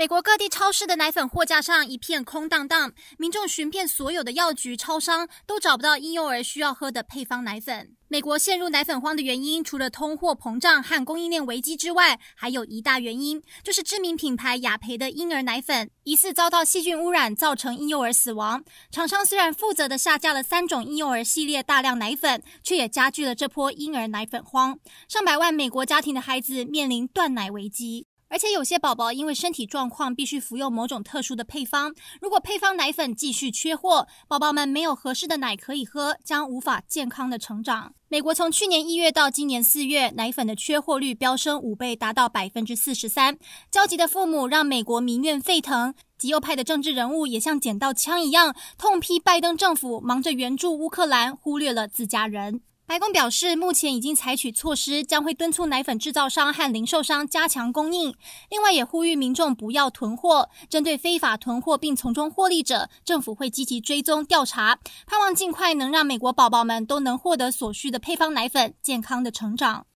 美国各地超市的奶粉货架上一片空荡荡，民众寻遍所有的药局、超商，都找不到婴幼儿需要喝的配方奶粉。美国陷入奶粉荒的原因，除了通货膨胀和供应链危机之外，还有一大原因，就是知名品牌雅培的婴儿奶粉疑似遭到细菌污染，造成婴幼儿死亡。厂商虽然负责的下架了三种婴幼儿系列大量奶粉，却也加剧了这波婴儿奶粉荒，上百万美国家庭的孩子面临断奶危机。而且有些宝宝因为身体状况必须服用某种特殊的配方，如果配方奶粉继续缺货，宝宝们没有合适的奶可以喝，将无法健康的成长。美国从去年一月到今年四月，奶粉的缺货率飙升五倍，达到百分之四十三。焦急的父母让美国民怨沸腾，极右派的政治人物也像捡到枪一样，痛批拜登政府忙着援助乌克兰，忽略了自家人。白宫表示，目前已经采取措施，将会敦促奶粉制造商和零售商加强供应。另外，也呼吁民众不要囤货。针对非法囤货并从中获利者，政府会积极追踪调查，盼望尽快能让美国宝宝们都能获得所需的配方奶粉，健康的成长。